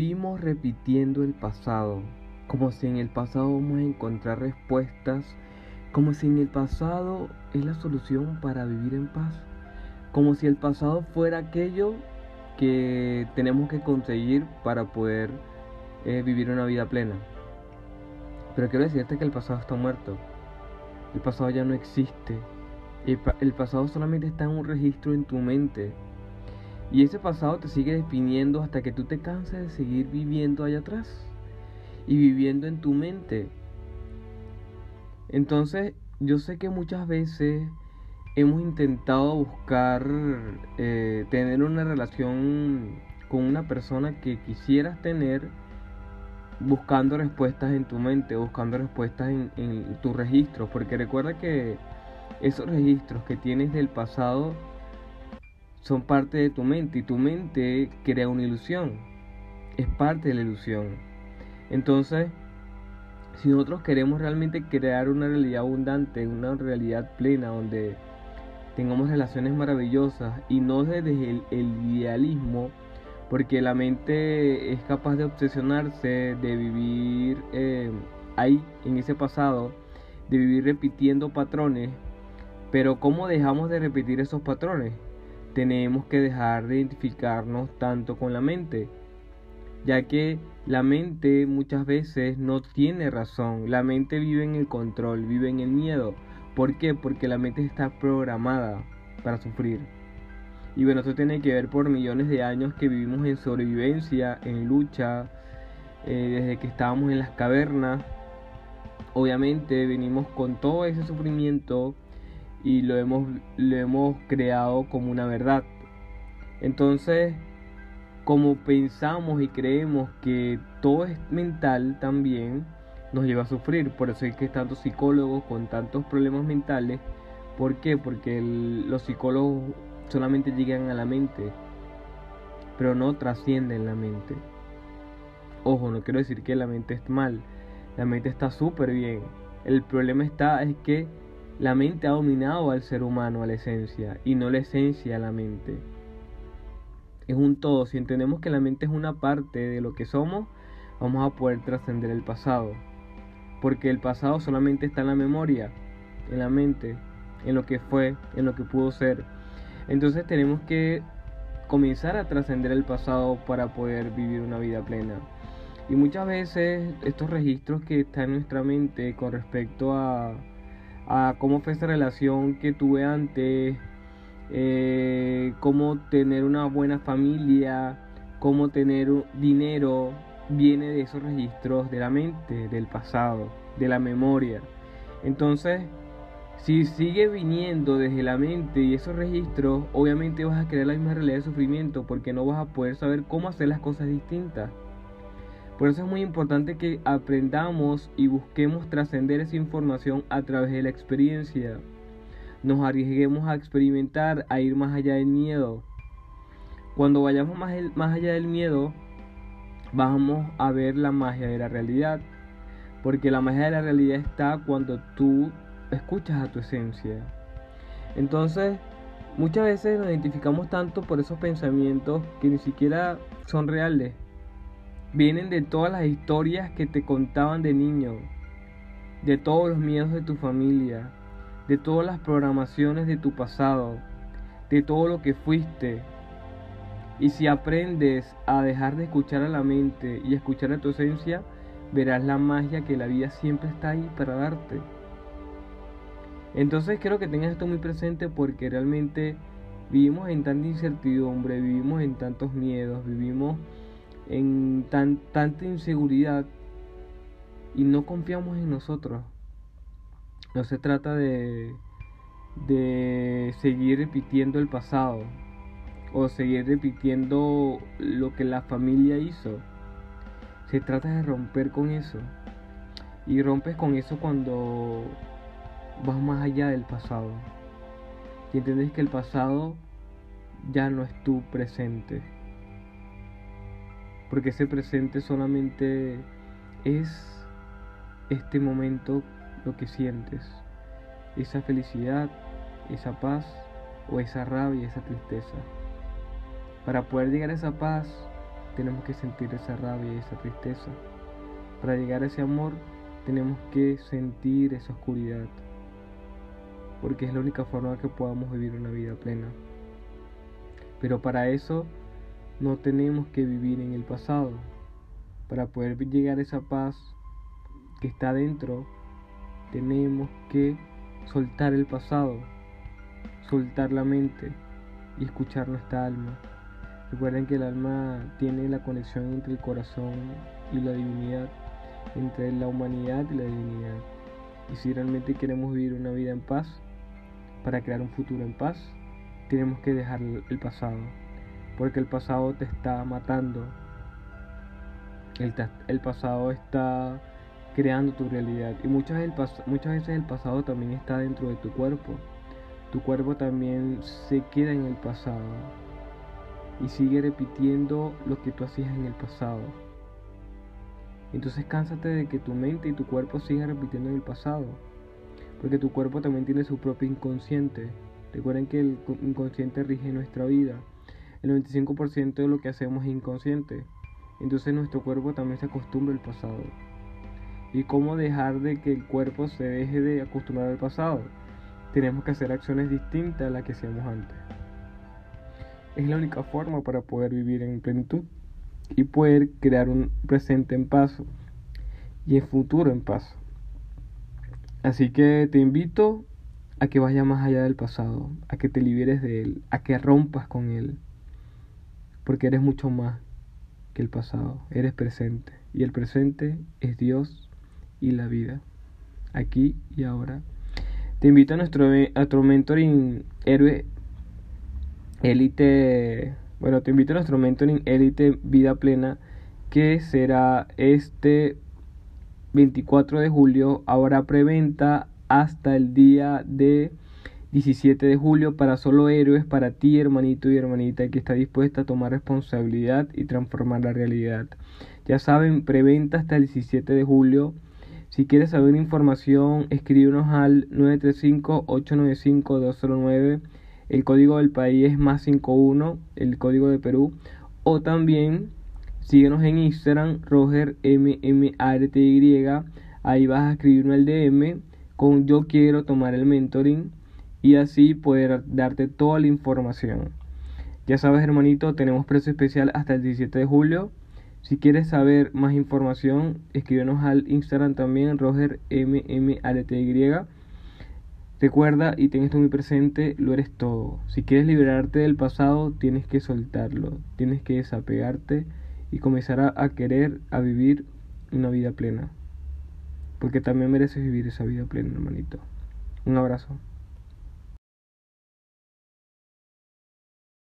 vivimos repitiendo el pasado, como si en el pasado vamos a encontrar respuestas, como si en el pasado es la solución para vivir en paz, como si el pasado fuera aquello que tenemos que conseguir para poder eh, vivir una vida plena. Pero quiero decirte que el pasado está muerto. El pasado ya no existe. El, pasado solamente está en un registro en tu mente. Y ese pasado te sigue definiendo hasta que tú te canses de seguir viviendo allá atrás y viviendo en tu mente. Entonces, yo sé que muchas veces hemos intentado buscar eh, tener una relación con una persona que quisieras tener buscando respuestas en tu mente, buscando respuestas en, en tus registros, porque recuerda que esos registros que tienes del pasado son parte de tu mente y tu mente crea una ilusión, es parte de la ilusión. Entonces, si nosotros queremos realmente crear una realidad abundante, una realidad plena, donde tengamos relaciones maravillosas y no desde el, idealismo, porque la mente es capaz de obsesionarse, de vivir eh, ahí, en ese pasado, de vivir repitiendo patrones. Pero ¿cómo dejamos de repetir esos patrones? Tenemos que dejar de identificarnos tanto con la mente, ya que la mente muchas veces no tiene razón, la mente vive en el control, vive en el miedo. ¿Por qué? Porque la mente está programada para sufrir. Y bueno, esto tiene que ver por millones de años que vivimos en sobrevivencia, en lucha, eh, desde que estábamos en las cavernas. Obviamente venimos con todo ese sufrimiento y lo hemos, lo hemos creado como una verdad. Entonces, como pensamos y creemos que todo es mental también, nos lleva a sufrir. Por eso hay que tantos psicólogos con tantos problemas mentales. ¿Por qué? Porque los psicólogos solamente llegan a la mente, pero no trascienden la mente. Ojo, no quiero decir que la mente es mal, la mente está súper bien. El problema está es que la mente ha dominado al ser humano, a la esencia, y no la esencia a la mente. Es un todo. Si entendemos que la mente es una parte de lo que somos, vamos a poder trascender el pasado. Porque el pasado solamente está en la memoria, en la mente, en lo que fue, en lo que pudo ser. Entonces tenemos que comenzar a trascender el pasado para poder vivir una vida plena. Y muchas veces estos registros que están en nuestra mente con respecto a, a cómo fue esa relación que tuve antes, eh, cómo tener una buena familia, cómo tener dinero, viene de esos registros de la mente, del pasado, de la memoria. Entonces, si sigue viniendo desde la mente y esos registros, obviamente vas a crear la misma realidad de sufrimiento porque no vas a poder saber cómo hacer las cosas distintas. Por eso es muy importante que aprendamos y busquemos trascender esa información a través de la experiencia. Nos arriesguemos a experimentar, a ir más allá del miedo. Cuando vayamos más, más allá del miedo, vamos a ver la magia de la realidad. Porque la magia de la realidad está cuando tú escuchas a tu esencia. Entonces, muchas veces nos identificamos tanto por esos pensamientos que ni siquiera son reales. Vienen de todas las historias que te contaban de niño, de todos los miedos de tu familia, de todas las programaciones de tu pasado, de todo lo que fuiste. Y si aprendes a dejar de escuchar a la mente y escuchar a tu esencia, verás la magia que la vida siempre está ahí para darte. Entonces quiero que tengas esto muy presente porque realmente vivimos en tanta incertidumbre, vivimos en tantos miedos, vivimos en tan, tanta inseguridad y no confiamos en nosotros. No se trata de, de seguir repitiendo el pasado o seguir repitiendo lo que la familia hizo. Se trata de romper con eso. Y rompes con eso cuando vas más allá del pasado. Y entiendes que el pasado ya no es tu presente. Porque ese presente solamente es este momento lo que sientes. Esa felicidad, esa paz o esa rabia, esa tristeza. Para poder llegar a esa paz tenemos que sentir esa rabia y esa tristeza. Para llegar a ese amor tenemos que sentir esa oscuridad, porque es la única forma que podamos vivir una vida plena. Pero para eso no tenemos que vivir en el pasado. Para poder llegar a esa paz que está dentro, tenemos que soltar el pasado, soltar la mente y escuchar nuestra alma. Recuerden que el alma tiene la conexión entre el corazón y la divinidad, entre la humanidad y la divinidad. Y si realmente queremos vivir una vida en paz, para crear un futuro en paz, tenemos que dejar el pasado, porque el pasado te está matando. El, el pasado está creando tu realidad. Y muchas, muchas veces el pasado también está dentro de tu cuerpo. Tu cuerpo también se queda en el pasado y sigue repitiendo lo que tú hacías en el pasado. Entonces cánsate de que tu mente y tu cuerpo sigan repitiendo en el pasado, porque tu cuerpo también tiene su propio inconsciente. Recuerden que el inconsciente rige nuestra vida. El 95% de lo que hacemos es inconsciente. Entonces nuestro cuerpo también se acostumbra al pasado y cómo dejar de que el cuerpo se deje de acostumbrar al pasado. Tenemos que hacer acciones distintas a las que hacíamos antes. Es la única forma para poder vivir en plenitud y poder crear un presente en paz y el futuro en paz. Así que te invito a que vayas más allá del pasado, a que te liberes de él, a que rompas con él, porque eres mucho más que el pasado, eres presente y el presente es Dios y la vida, aquí y ahora. Te invito a nuestro, a nuestro mentoring héroe élite, bueno, te invito a nuestro mentoring élite vida plena que será este 24 de julio, ahora preventa hasta el día de 17 de julio para solo héroes, para ti hermanito y hermanita que está dispuesta a tomar responsabilidad y transformar la realidad. Ya saben, preventa hasta el 17 de julio si quieres saber información, escríbenos al 935-895-209. El código del país es más 51, el código de Perú. O también síguenos en Instagram, RogerMMARTY. Ahí vas a escribirme el DM con yo quiero tomar el mentoring y así poder darte toda la información. Ya sabes, hermanito, tenemos precio especial hasta el 17 de julio. Si quieres saber más información, escríbenos al Instagram también, RogerMMALTY. Recuerda y ten esto muy presente, lo eres todo. Si quieres liberarte del pasado, tienes que soltarlo, tienes que desapegarte y comenzar a, a querer, a vivir una vida plena. Porque también mereces vivir esa vida plena, hermanito. Un abrazo.